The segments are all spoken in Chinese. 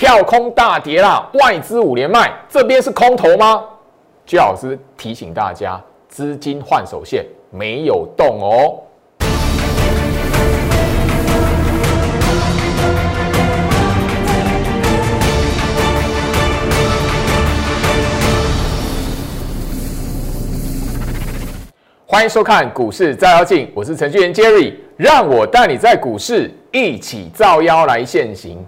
跳空大跌啦，外资五连卖，这边是空头吗？居老师提醒大家，资金换手线没有动哦。欢迎收看股市照妖镜，我是程序员 Jerry，让我带你在股市一起照妖来现行。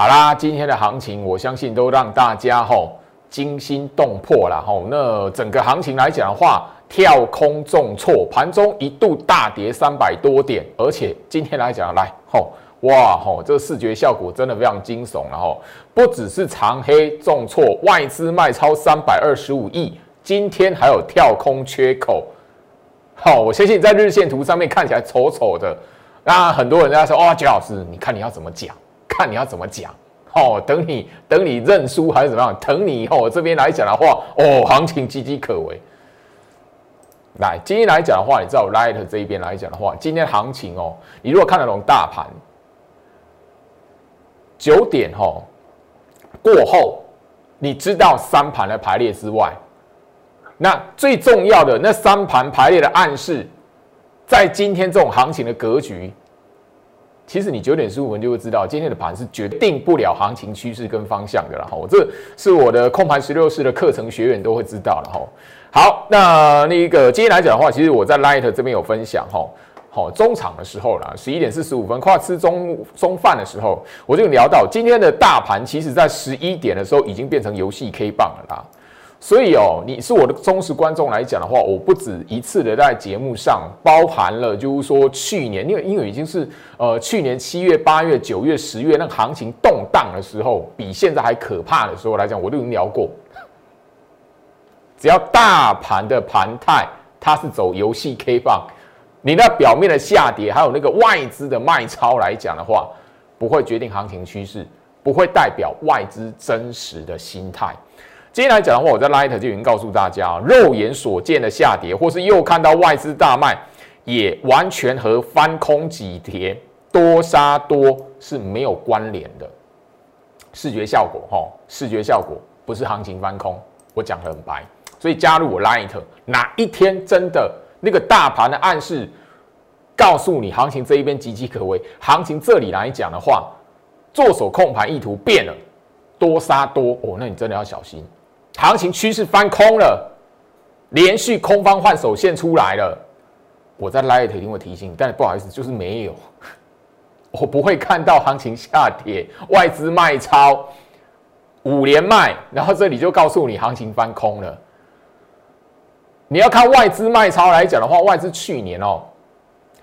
好啦，今天的行情我相信都让大家吼惊心动魄了吼。那整个行情来讲的话，跳空重挫，盘中一度大跌三百多点，而且今天来讲来吼哇吼，这个视觉效果真的非常惊悚然后不只是长黑重挫，外资卖超三百二十五亿，今天还有跳空缺口。好，我相信在日线图上面看起来丑丑的，那很多人在说：“哦，杰老师，你看你要怎么讲？看你要怎么讲？哦，等你等你认输还是怎么样？等你以后这边来讲的话，哦，行情岌岌可危。来，今天来讲的话，你知道 Light 这一边来讲的话，今天行情哦，你如果看得懂大盘，九点哦过后，你知道三盘的排列之外。那最重要的那三盘排列的暗示，在今天这种行情的格局，其实你九点十五分就会知道，今天的盘是决定不了行情趋势跟方向的了哈。这是我的控盘十六式的课程学员都会知道了哈。好，那那个今天来讲的话，其实我在 Light 这边有分享哈。好，中场的时候啦，十一点四十五分，快吃中中饭的时候，我就聊到今天的大盘，其实在十一点的时候已经变成游戏 K 棒了啦。所以哦，你是我的忠实观众来讲的话，我不止一次的在节目上包含了，就是说去年，因为因为已经是呃去年七月、八月、九月、十月那个行情动荡的时候，比现在还可怕的时候来讲，我都已经聊过。只要大盘的盘态它是走游戏 K 棒，你那表面的下跌，还有那个外资的卖超来讲的话，不会决定行情趋势，不会代表外资真实的心态。今天来讲的话，我在 Light 就已经告诉大家，肉眼所见的下跌，或是又看到外资大卖，也完全和翻空几跌多杀多是没有关联的。视觉效果，哈，视觉效果不是行情翻空，我讲的很白。所以加入我 Light，哪一天真的那个大盘的暗示告诉你行情这一边岌岌可危，行情这里来讲的话，做手控盘意图变了，多杀多哦，那你真的要小心。行情趋势翻空了，连续空方换手线出来了。我在 Light 一定会提醒你，但不好意思，就是没有，我不会看到行情下跌，外资卖超五连卖，然后这里就告诉你行情翻空了。你要看外资卖超来讲的话，外资去年哦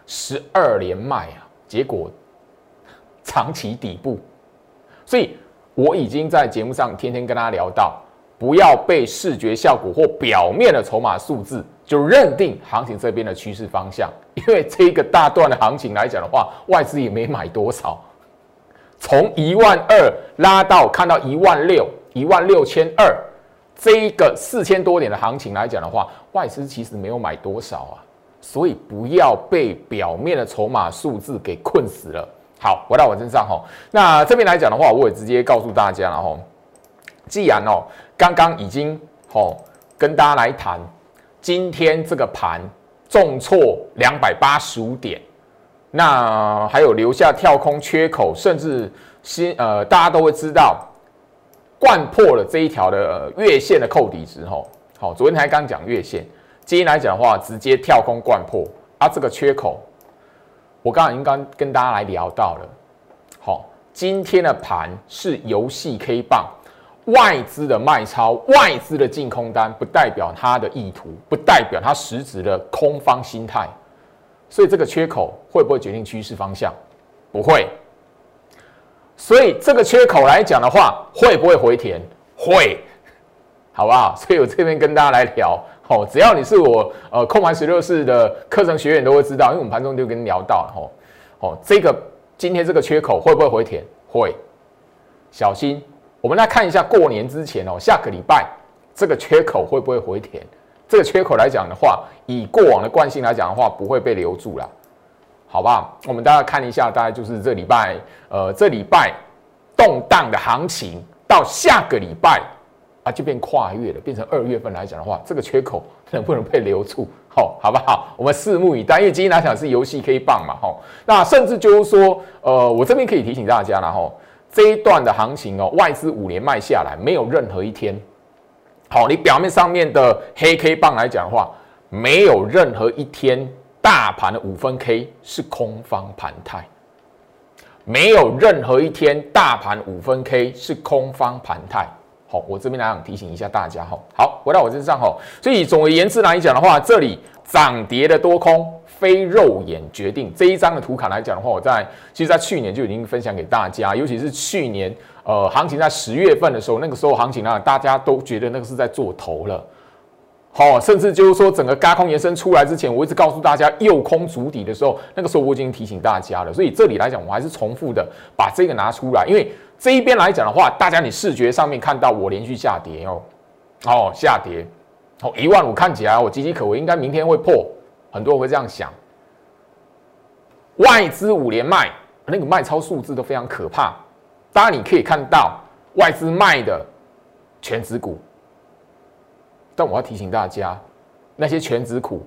十二连卖啊，结果长期底部，所以我已经在节目上天天跟大家聊到。不要被视觉效果或表面的筹码数字就认定行情这边的趋势方向，因为这一个大段的行情来讲的话，外资也没买多少，从一万二拉到看到一万六、一万六千二，这一个四千多点的行情来讲的话，外资其实没有买多少啊，所以不要被表面的筹码数字给困死了。好，回到我身上哈，那这边来讲的话，我也直接告诉大家了哈，既然哦。刚刚已经哦跟大家来谈，今天这个盘重挫两百八十五点，那还有留下跳空缺口，甚至新呃大家都会知道，贯破了这一条的月线的扣底值吼。好，昨天才刚讲月线，今天来讲的话，直接跳空贯破啊，这个缺口，我刚刚已经刚跟大家来聊到了。好，今天的盘是游戏 K 棒。外资的卖超，外资的净空单，不代表它的意图，不代表它实质的空方心态，所以这个缺口会不会决定趋势方向？不会。所以这个缺口来讲的话，会不会回填？会，好不好？所以我这边跟大家来聊，哦，只要你是我呃空盘十六式的课程学员都会知道，因为我们盘中就跟你聊到了，吼，哦，这个今天这个缺口会不会回填？会，小心。我们来看一下过年之前哦，下个礼拜这个缺口会不会回填？这个缺口来讲的话，以过往的惯性来讲的话，不会被留住了，好吧？我们大家看一下，大概就是这礼拜，呃，这礼拜动荡的行情，到下个礼拜啊就变跨越了，变成二月份来讲的话，这个缺口能不能被留住？好，好不好？我们拭目以待。因为今天来讲是游戏 K 棒嘛，吼，那甚至就是说，呃，我这边可以提醒大家了，吼，这一段的行情哦，外资五连卖下来，没有任何一天，好，你表面上面的黑 K 棒来讲的话，没有任何一天大盘的五分 K 是空方盘态，没有任何一天大盘五分 K 是空方盘态。好，我这边来想提醒一下大家哈。好，回到我身上哈。所以总而言之来讲的话，这里涨跌的多空非肉眼决定。这一张的图卡来讲的话，我在其实，在去年就已经分享给大家，尤其是去年呃行情在十月份的时候，那个时候行情呢，大家都觉得那个是在做头了。好，甚至就是说整个高空延伸出来之前，我一直告诉大家右空足底的时候，那个时候我已经提醒大家了。所以这里来讲，我还是重复的把这个拿出来，因为。这一边来讲的话，大家你视觉上面看到我连续下跌哦，哦下跌，哦一万五看起来我岌岌可危，应该明天会破，很多人会这样想。外资五连卖，那个卖超数字都非常可怕。当然你可以看到外资卖的全指股，但我要提醒大家，那些全指股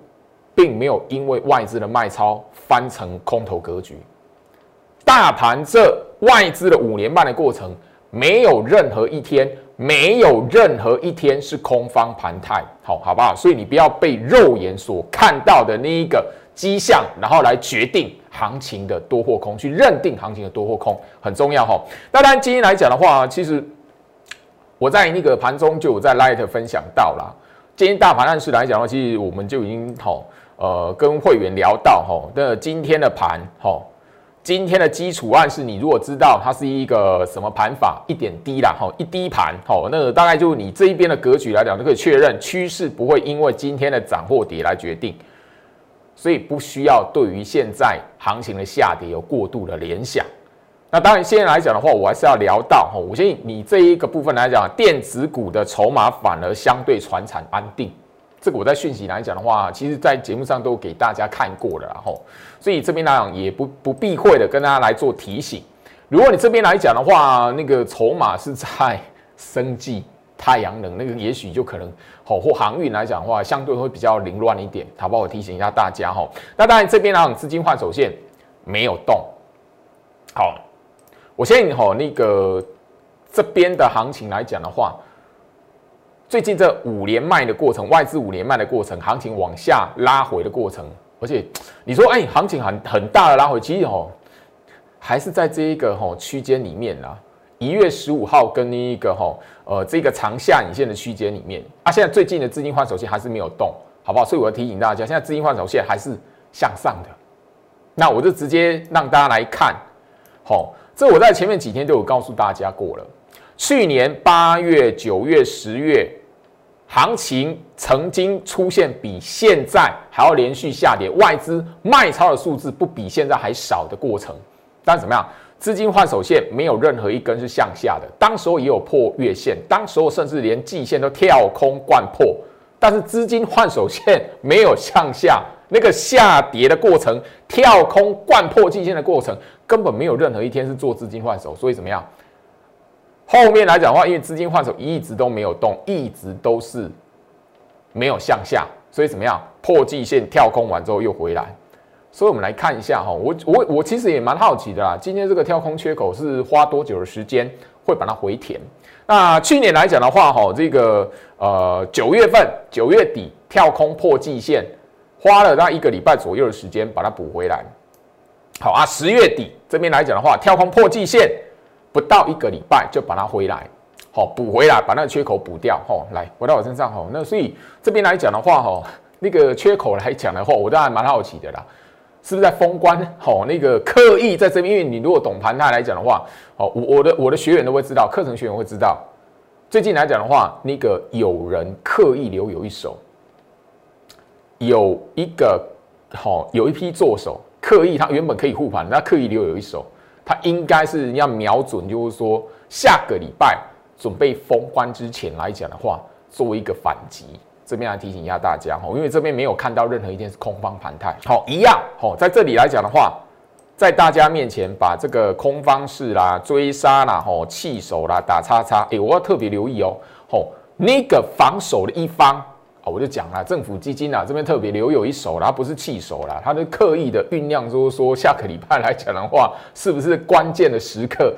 并没有因为外资的卖超翻成空头格局。大盘这外资的五年半的过程，没有任何一天，没有任何一天是空方盘态，好好不好？所以你不要被肉眼所看到的那一个迹象，然后来决定行情的多或空，去认定行情的多或空很重要哈。当然今天来讲的话，其实我在那个盘中就有在 Light 分享到了，今天大盘暗示来讲的话，其实我们就已经好呃跟会员聊到哈，那今天的盘哈。今天的基础暗示，你如果知道它是一个什么盘法，一点低啦，哈，一低盘，好，那大概就是你这一边的格局来讲，就可以确认趋势不会因为今天的涨或跌来决定，所以不需要对于现在行情的下跌有过度的联想。那当然，现在来讲的话，我还是要聊到哈，我相信你这一个部分来讲，电子股的筹码反而相对船产安定。这个我在讯息来讲的话，其实在节目上都给大家看过了，然后，所以这边来讲也不不避讳的跟大家来做提醒。如果你这边来讲的话，那个筹码是在生技、太阳能那个，也许就可能好或航运来讲的话，相对会比较凌乱一点，好不好？我提醒一下大家哈。那当然这边来讲，资金换手线没有动。好，我先吼那个这边的行情来讲的话。最近这五连卖的过程，外资五连卖的过程，行情往下拉回的过程，而且你说，哎，行情很很大的拉回，其实哦，还是在这一个吼区间里面啦。一月十五号跟那一个吼呃这个长下影线的区间里面，啊，现在最近的资金换手线还是没有动，好不好？所以我要提醒大家，现在资金换手线还是向上的。那我就直接让大家来看，好，这我在前面几天都有告诉大家过了。去年八月、九月、十月。行情曾经出现比现在还要连续下跌，外资卖超的数字不比现在还少的过程，但怎么样？资金换手线没有任何一根是向下的，当时候也有破月线，当时候甚至连季线都跳空贯破，但是资金换手线没有向下，那个下跌的过程，跳空贯破季线的过程，根本没有任何一天是做资金换手，所以怎么样？后面来讲的话，因为资金换手一直都没有动，一直都是没有向下，所以怎么样？破季线跳空完之后又回来，所以我们来看一下哈，我我我其实也蛮好奇的啦，今天这个跳空缺口是花多久的时间会把它回填？那去年来讲的话，哈，这个呃九月份九月底跳空破季线，花了大概一个礼拜左右的时间把它补回来。好啊，十月底这边来讲的话，跳空破季线。不到一个礼拜就把它回来，好补回来，把那个缺口补掉，吼，来回到我身上，吼，那所以这边来讲的话，吼，那个缺口来讲的话，我当然蛮好奇的啦，是不是在封关，吼，那个刻意在这边，因为你如果懂盘态来讲的话，哦，我我的我的学员都会知道，课程学员会知道，最近来讲的话，那个有人刻意留有一手，有一个好有一批做手刻意，他原本可以护盘，那刻意留有一手。它应该是要瞄准，就是说下个礼拜准备封关之前来讲的话，作为一个反击，这边来提醒一下大家哈，因为这边没有看到任何一天是空方盘态，好一样好，在这里来讲的话，在大家面前把这个空方式啦、追杀啦、吼弃守啦、打叉叉，哎，我要特别留意哦，吼那个防守的一方我就讲了，政府基金啊这边特别留有一手啦，不是弃手啦，他是刻意的酝酿，说说下个礼拜来讲的话，是不是关键的时刻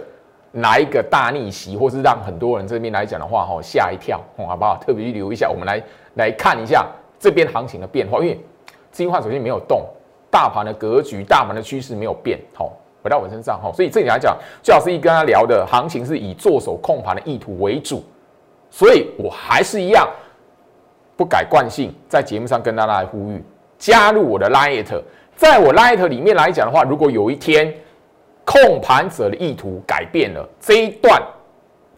来一个大逆袭，或是让很多人这边来讲的话，吼吓一跳，好不好？特别去留一下，我们来来看一下这边行情的变化，因为资金化首先没有动。大盘的格局、大盘的趋势没有变，好，回到我身上，哈，所以这里来讲，最好是一跟他聊的行情是以做手控盘的意图为主，所以我还是一样不改惯性，在节目上跟大家来呼吁，加入我的 Light，在我 Light 里面来讲的话，如果有一天控盘者的意图改变了，这一段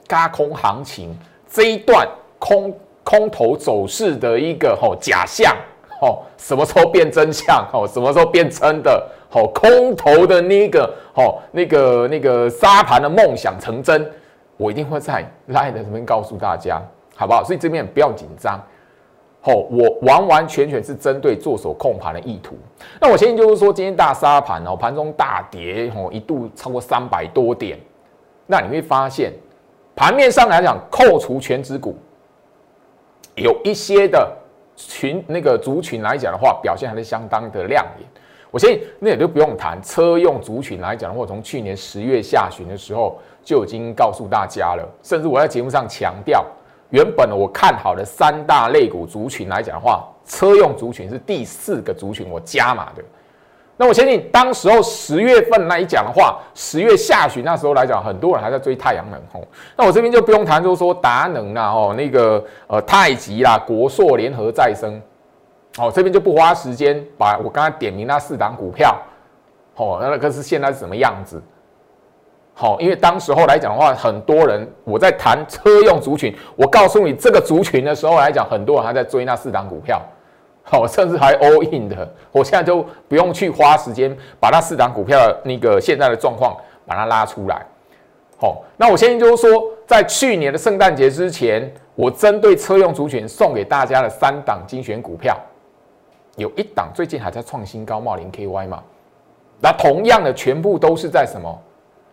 嘎空行情，这一段空空头走势的一个吼假象。哦，什么时候变真相？哦，什么时候变真的？哦，空头的那个，哦，那个那个沙盘的梦想成真，我一定会在 Live 这边告诉大家，好不好？所以这边不要紧张。哦，我完完全全是针对做手控盘的意图。那我相信就是说，今天大沙盘哦，盘中大跌哦，一度超过三百多点。那你会发现，盘面上来讲，扣除全指股，有一些的。群那个族群来讲的话，表现还是相当的亮眼。我相信那也就不用谈车用族群来讲的话，从去年十月下旬的时候就已经告诉大家了。甚至我在节目上强调，原本我看好的三大类股族群来讲的话，车用族群是第四个族群，我加码的。那我相信，当时候十月份来讲的话，十月下旬那时候来讲，很多人还在追太阳能吼。那我这边就不用谈，就是说达能啊，哦，那个呃太极啦、国硕联合再生，哦，这边就不花时间把我刚才点名那四档股票，哦，那个是现在是什么样子？好，因为当时候来讲的话，很多人我在谈车用族群，我告诉你这个族群的时候来讲，很多人还在追那四档股票。好，甚至还 all in 的，我现在就不用去花时间把那四档股票那个现在的状况把它拉出来。好，那我现在就是说，在去年的圣诞节之前，我针对车用族群送给大家的三档精选股票，有一档最近还在创新高，茂林 KY 嘛。那同样的，全部都是在什么？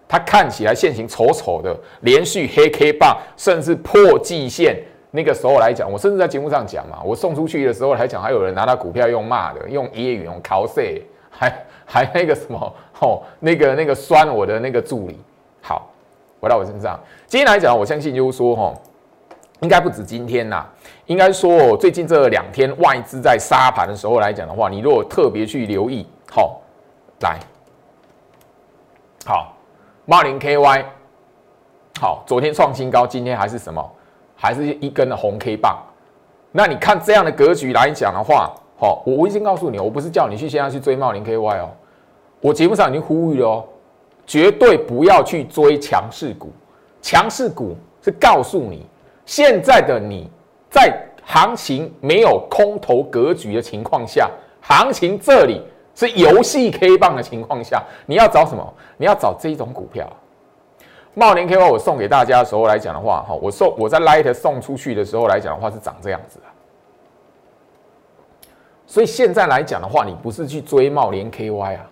它看起来现形丑丑的，连续黑 K 棒，甚至破季线。那个时候来讲，我甚至在节目上讲嘛，我送出去的时候来讲，还有人拿到股票用骂的，用揶揄，用 cos，还还那个什么哦，那个那个酸我的那个助理。好，回到我身上，今天来讲，我相信就是说哈，应该不止今天呐，应该说最近这两天外资在杀盘的时候来讲的话，你如果特别去留意，好，来，好，茂林 KY，好，昨天创新高，今天还是什么？还是一根的红 K 棒，那你看这样的格局来讲的话，好，我我已经告诉你，我不是叫你去现在去追茂林 KY 哦，我节目上已经呼吁了哦，绝对不要去追强势股，强势股是告诉你，现在的你在行情没有空头格局的情况下，行情这里是游戏 K 棒的情况下，你要找什么？你要找这种股票。茂林 KY 我送给大家的时候来讲的话，哈，我送我在 Light 送出去的时候来讲的话是长这样子的。所以现在来讲的话，你不是去追茂林 KY 啊，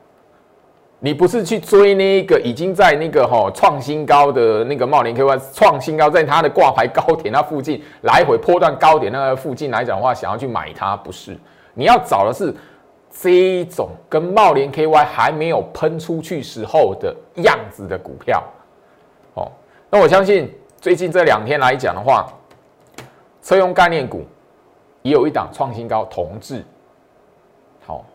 你不是去追那个已经在那个哈创新高的那个茂林 KY 创新高，在它的挂牌高点那附近来回波段高点那个附近来讲的话，想要去买它，不是？你要找的是这一种跟茂林 KY 还没有喷出去时候的样子的股票。哦，那我相信最近这两天来讲的话，车用概念股也有一档创新高，同志。好，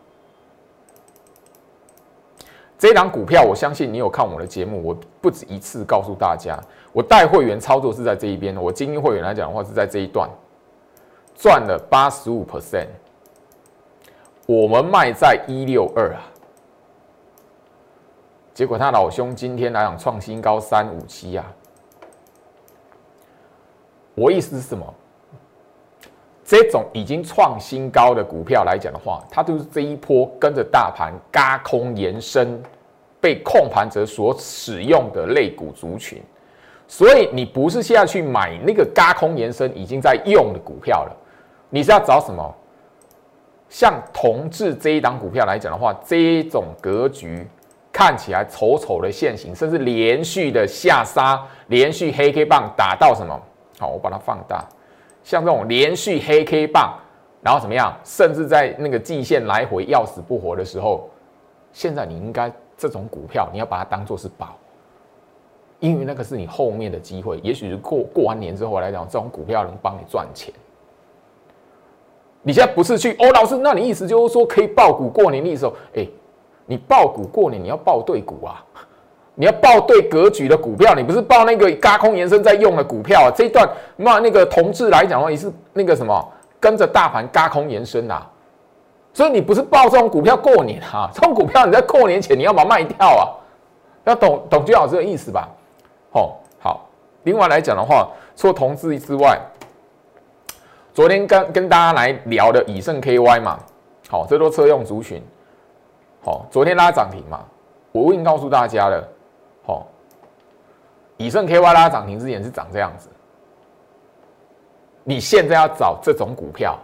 这档股票我相信你有看我的节目，我不止一次告诉大家，我带会员操作是在这一边，我精英会员来讲的话是在这一段赚了八十五 percent，我们卖在一六二啊。结果他老兄今天来讲创新高三五七啊！我意思是什么？这种已经创新高的股票来讲的话，它就是这一波跟着大盘嘎空延伸，被控盘者所使用的类股族群。所以你不是现在去买那个嘎空延伸已经在用的股票了，你是要找什么？像同志这一档股票来讲的话，这种格局。看起来丑丑的线形，甚至连续的下杀，连续黑 K 棒打到什么？好，我把它放大，像这种连续黑 K 棒，然后怎么样？甚至在那个季线来回要死不活的时候，现在你应该这种股票，你要把它当做是宝，因为那个是你后面的机会，也许是过过完年之后来讲，这种股票能帮你赚钱。你现在不是去哦，老师，那你意思就是说可以爆股过年的时候，哎，你爆股过年，你要爆对股啊，你要爆对格局的股票，你不是爆那个嘎空延伸在用的股票啊。这一段那那个同志来讲的话，你是那个什么跟着大盘嘎空延伸啊，所以你不是爆这种股票过年啊，这种股票你在过年前你要把它卖掉啊，要懂懂就好这个意思吧。哦，好，另外来讲的话，除了同志之外。昨天跟跟大家来聊的以盛 KY 嘛，好，这都车用族群，好，昨天拉涨停嘛，我已经告诉大家了，好，以盛 KY 拉涨停之前是长这样子，你现在要找这种股票，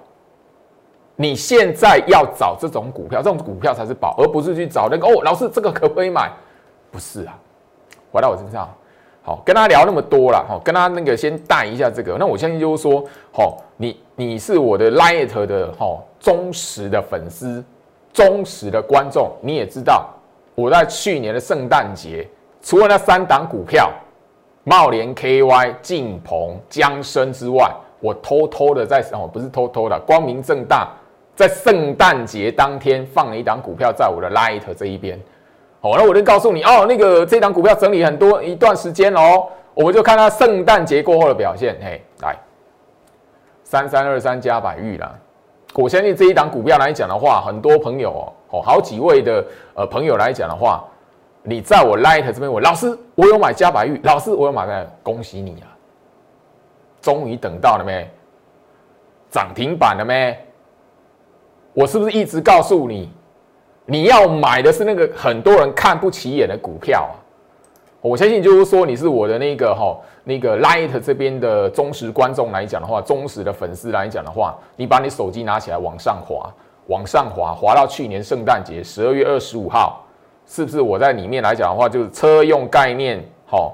你现在要找这种股票，这种股票才是宝，而不是去找那个哦，老师这个可不可以买？不是啊，回到我身上。好，跟他聊那么多了，哈，跟他那个先带一下这个。那我相信就是说，好，你你是我的 Light 的哈忠实的粉丝，忠实的观众，你也知道我在去年的圣诞节，除了那三档股票，茂联 KY、晋鹏、江生之外，我偷偷的在哦，不是偷偷的，光明正大，在圣诞节当天放了一档股票在我的 Light 这一边。好，那我就告诉你哦，那个这档股票整理很多一段时间哦，我们就看它圣诞节过后的表现。嘿，来，三三二三加百玉啦，我相信这一档股票来讲的话，很多朋友哦，好几位的呃朋友来讲的话，你在我 Light 这边，我老师我有买加百玉，老师我有买的，恭喜你啊，终于等到了没？涨停板了没？我是不是一直告诉你？你要买的是那个很多人看不起眼的股票啊！我相信就是说你是我的那个哈那个 Light 这边的忠实观众来讲的话，忠实的粉丝来讲的话，你把你手机拿起来往上滑，往上滑，滑到去年圣诞节十二月二十五号，是不是我在里面来讲的话，就是车用概念，哈，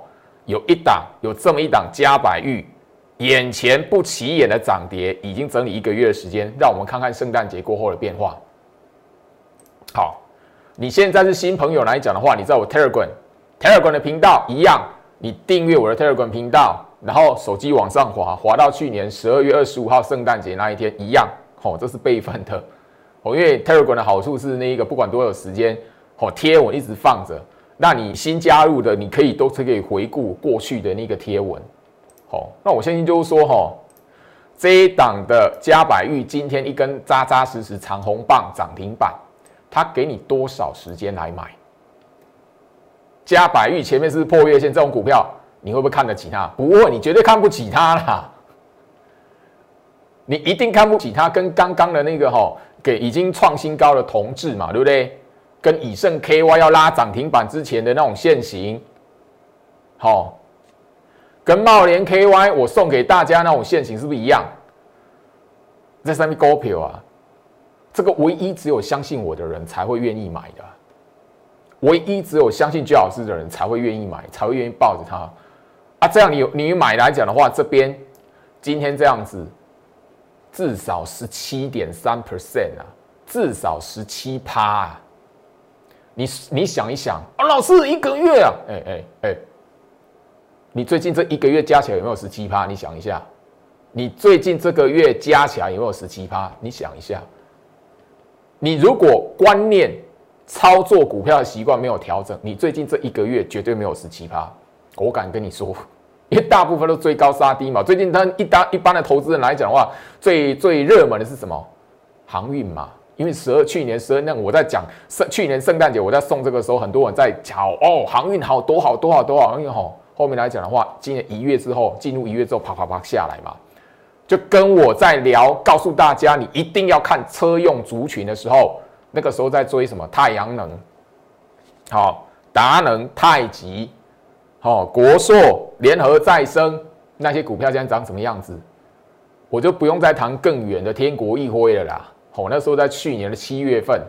有一档有这么一档加百玉，眼前不起眼的涨跌，已经整理一个月的时间，让我们看看圣诞节过后的变化。好，你现在是新朋友来讲的话，你在我 Telegram，Telegram 的频道一样，你订阅我的 Telegram 频道，然后手机往上滑，滑到去年十二月二十五号圣诞节那一天一样，哦，这是备份的，哦，因为 Telegram 的好处是那一个不管多有时间，哦，贴文一直放着，那你新加入的，你可以都是可以回顾过去的那个贴文，好，那我相信就是说，哈，这一档的加百玉今天一根扎扎实实长红棒涨停板。他给你多少时间来买？加百玉前面是破月线这种股票，你会不会看得起它？不会，你绝对看不起它啦！你一定看不起它，跟刚刚的那个哈给已经创新高的同志嘛，对不对？跟以盛 KY 要拉涨停板之前的那种现形，好，跟茂联 KY 我送给大家那种现形是不是一样？在上面高票啊！这个唯一只有相信我的人才会愿意买的，唯一只有相信居老师的人才会愿意买，才会愿意抱着它啊！这样你你买来讲的话，这边今天这样子，至少十七点三 percent 啊，至少十七趴啊！你你想一想啊，老师一个月啊，哎哎哎，你最近这一个月加起来有没有十七趴？你想一下，你最近这个月加起来有没有十七趴？你想一下。你如果观念操作股票的习惯没有调整，你最近这一个月绝对没有十七趴。我敢跟你说，因为大部分都追高杀低嘛。最近他一单一般的投资人来讲的话，最最热门的是什么？航运嘛。因为十二去年十二那我在讲圣去年圣诞节我在送这个时候，很多人在讲哦，航运好多好多好多好，因为吼后面来讲的话，今年一月之后进入一月之后啪啪啪下来嘛。就跟我在聊，告诉大家，你一定要看车用族群的时候，那个时候在追什么太阳能，好，达能、太极，好，国硕、联合再生那些股票现在长什么样子，我就不用再谈更远的天国一辉了啦。好，那时候在去年的七月份，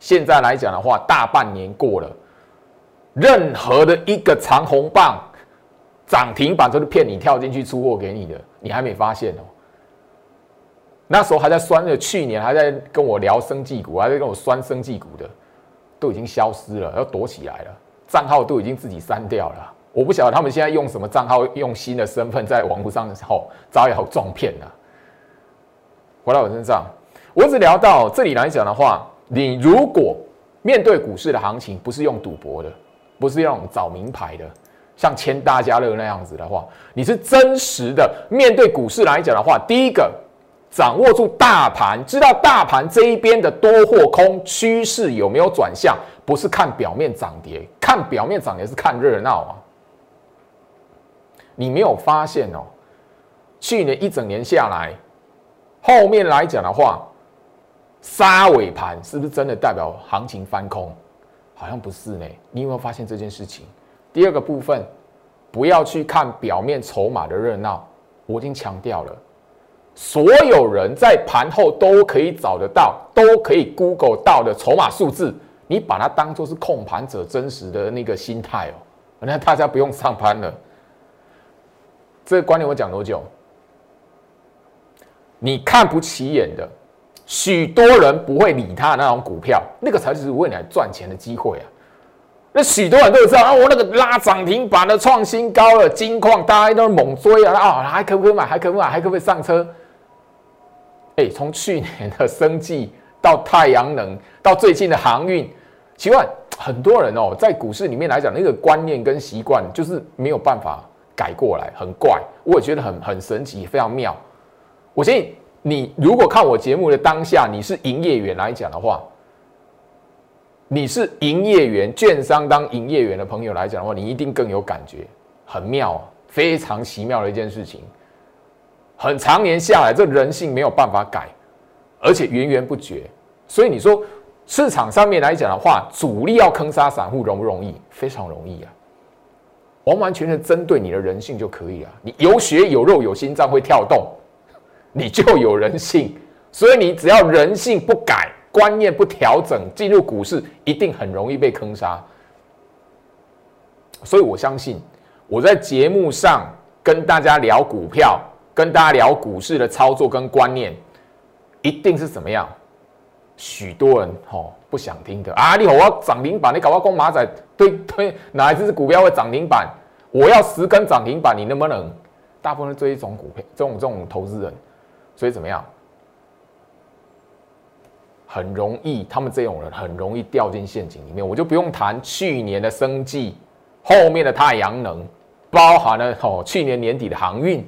现在来讲的话，大半年过了，任何的一个长红棒涨停板都是骗你跳进去出货给你的，你还没发现哦。那时候还在酸的，去年还在跟我聊生技股，还在跟我酸生技股的，都已经消失了，要躲起来了，账号都已经自己删掉了。我不晓得他们现在用什么账号，用新的身份在网络上的时候招摇撞骗呢？回到我身上，我只聊到这里来讲的话，你如果面对股市的行情，不是用赌博的，不是用找名牌的，像签大家乐那样子的话，你是真实的面对股市来讲的话，第一个掌握住大盘，知道大盘这一边的多或空趋势有没有转向，不是看表面涨跌，看表面涨跌是看热闹啊。你没有发现哦？去年一整年下来，后面来讲的话，杀尾盘是不是真的代表行情翻空？好像不是呢。你有没有发现这件事情？第二个部分，不要去看表面筹码的热闹。我已经强调了，所有人在盘后都可以找得到，都可以 Google 到的筹码数字，你把它当做是控盘者真实的那个心态哦。那大家不用上班了。这个观念我讲多久？你看不起眼的，许多人不会理他的那种股票，那个才是未来赚钱的机会啊！那许多人都知道啊，我那个拉涨停板的创新高了，金矿大家都猛追啊！啊，还可不可以买？还可不可以买？还可不可以上车？哎，从去年的生计到太阳能，到最近的航运，奇怪，很多人哦，在股市里面来讲，那个观念跟习惯就是没有办法。改过来很怪，我也觉得很很神奇，非常妙。我相信你如果看我节目的当下，你是营业员来讲的话，你是营业员、券商当营业员的朋友来讲的话，你一定更有感觉，很妙，非常奇妙的一件事情。很长年下来，这人性没有办法改，而且源源不绝。所以你说市场上面来讲的话，主力要坑杀散户容不容易？非常容易啊。完完全全针对你的人性就可以了。你有血有肉有心脏会跳动，你就有人性。所以你只要人性不改，观念不调整，进入股市一定很容易被坑杀。所以我相信我在节目上跟大家聊股票，跟大家聊股市的操作跟观念，一定是怎么样？许多人吼不想听的啊！你好，我要涨停板，你搞我公马仔，对 对，哪一只股票会涨停板？我要十根涨停板，你能不能？大部分这一种股票，这种这种投资人，所以怎么样？很容易，他们这种人很容易掉进陷阱里面。我就不用谈去年的生计，后面的太阳能，包含了哦去年年底的航运。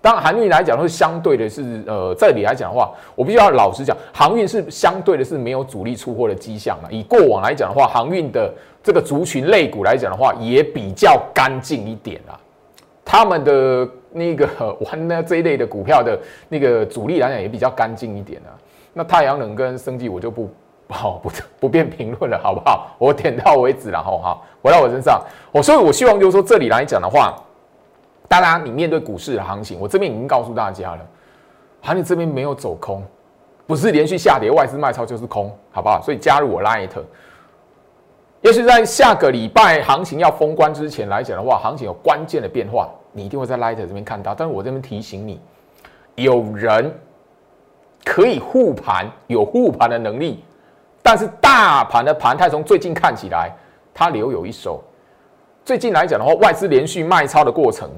当然，航运来讲，是相对的是，呃，这里来讲的话，我必须要老实讲，航运是相对的是没有主力出货的迹象了。以过往来讲的话，航运的这个族群类股来讲的话，也比较干净一点啦。他们的那个 玩呢这一类的股票的那个主力来讲，也比较干净一点啊。那太阳能跟生技，我就不好不不便评论了，好不好？我点到为止了，好好回到我身上。我所以，我希望就是说，这里来讲的话。当然，你面对股市的行情，我这边已经告诉大家了，行情这边没有走空，不是连续下跌，外资卖超就是空，好不好？所以加入我 Light，也许在下个礼拜行情要封关之前来讲的话，行情有关键的变化，你一定会在 Light 这边看到。但是我这边提醒你，有人可以护盘，有护盘的能力，但是大盘的盘态从最近看起来，它留有一手。最近来讲的话，外资连续卖超的过程。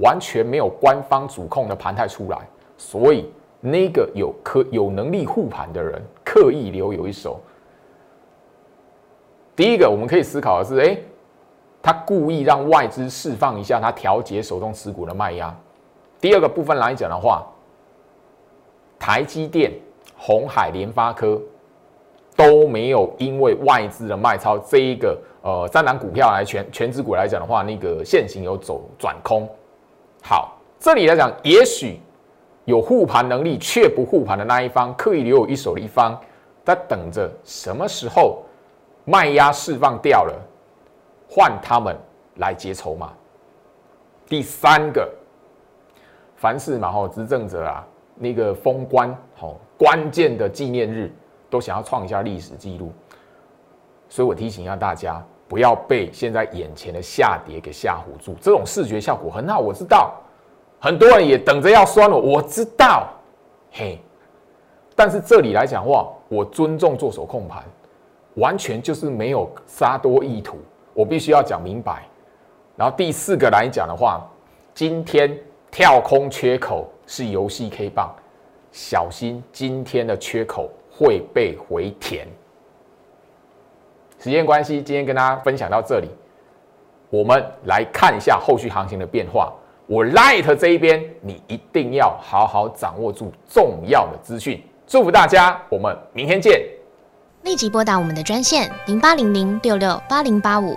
完全没有官方主控的盘态出来，所以那个有可有能力护盘的人刻意留有一手。第一个我们可以思考的是，哎，他故意让外资释放一下他调节手中持股的卖压。第二个部分来讲的话，台积电、红海、联发科都没有因为外资的卖超这一个呃三档股票来全全指股来讲的话，那个现行有走转空。好，这里来讲，也许有护盘能力却不护盘的那一方，刻意留有一手的一方，在等着什么时候卖压释放掉了，换他们来接筹码。第三个，凡事嘛吼，执政者啊，那个封关吼，关键的纪念日都想要创一下历史记录，所以我提醒一下大家，不要被现在眼前的下跌给吓唬住。这种视觉效果很好，我知道，很多人也等着要酸我，我知道，嘿。但是这里来讲话，我尊重做手控盘，完全就是没有杀多意图，我必须要讲明白。然后第四个来讲的话，今天跳空缺口是游戏 K 棒，小心今天的缺口会被回填。时间关系，今天跟大家分享到这里，我们来看一下后续行情的变化。我 Light 这一边，你一定要好好掌握住重要的资讯。祝福大家，我们明天见。立即拨打我们的专线零八零零六六八零八五。